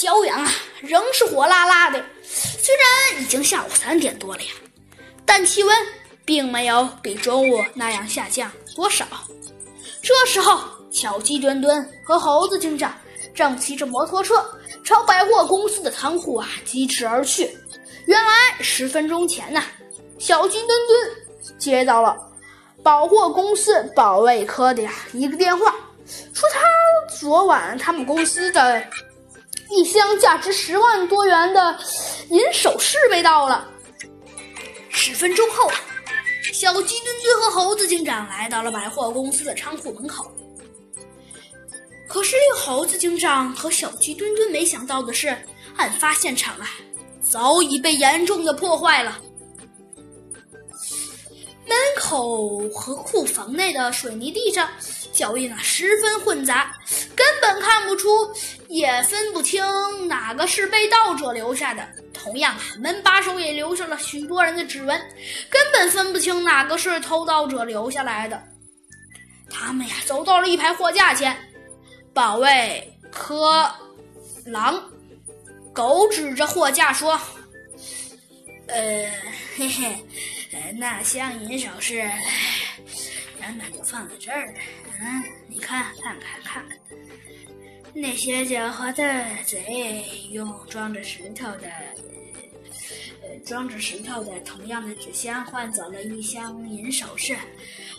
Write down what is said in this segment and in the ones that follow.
骄阳啊，仍是火辣辣的。虽然已经下午三点多了呀，但气温并没有比中午那样下降多少。这时候，小鸡墩墩和猴子警长正骑着摩托车朝百货公司的仓库啊疾驰而去。原来，十分钟前呢，小鸡墩墩接到了百货公司保卫科的呀一个电话，说他昨晚他们公司的。一箱价值十万多元的银首饰被盗了。十分钟后，小鸡墩墩和猴子警长来到了百货公司的仓库门口。可是，令猴子警长和小鸡墩墩没想到的是，案发现场啊，早已被严重的破坏了。门口和库房内的水泥地上，脚印啊十分混杂，根本看不出，也分不清哪个是被盗者留下的。同样啊，门把手也留下了许多人的指纹，根本分不清哪个是偷盗者留下来的。他们呀，走到了一排货架前，保卫科狼狗指着货架说：“呃，嘿嘿。”那箱银首饰原本就放在这儿的，嗯，你看，看看看，那些狡猾的贼用装着石头的，呃，装着石头的同样的纸箱换走了一箱银首饰，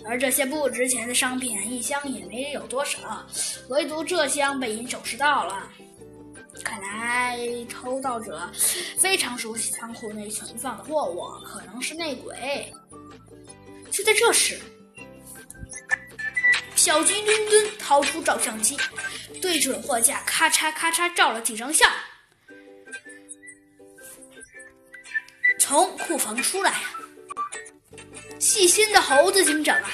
而这些不值钱的商品一箱也没有多少，唯独这箱被银首饰盗了。看来偷盗者非常熟悉仓库内存放的货物，可能是内鬼。就在这时，小鸡墩墩掏出照相机，对准货架，咔嚓咔嚓照了几张相。从库房出来呀，细心的猴子警长啊，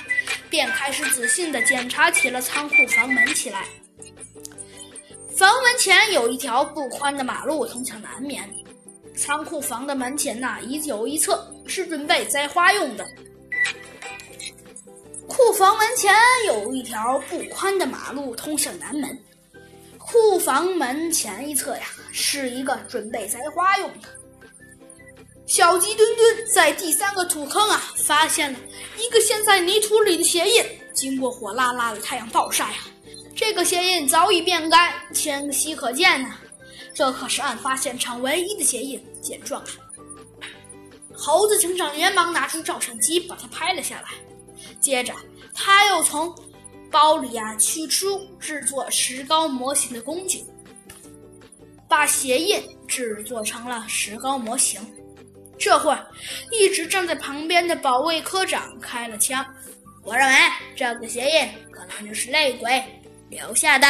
便开始仔细的检查起了仓库房门起来。房门前有一条不宽的马路通向南面，仓库房的门前呐，一有一侧是准备栽花用的。库房门前有一条不宽的马路通向南门，库房门前一侧呀是一个准备栽花用的。小鸡墩墩在第三个土坑啊发现了一个陷在泥土里的鞋印，经过火辣辣的太阳暴晒啊。这个鞋印早已变干，清晰可见呢。这可是案发现场唯一的鞋印，见状啊！猴子警长连忙拿出照相机，把它拍了下来。接着，他又从包里啊取出制作石膏模型的工具，把鞋印制作成了石膏模型。这会儿，一直站在旁边的保卫科长开了枪。我认为这个鞋印可能就是内鬼。留下的。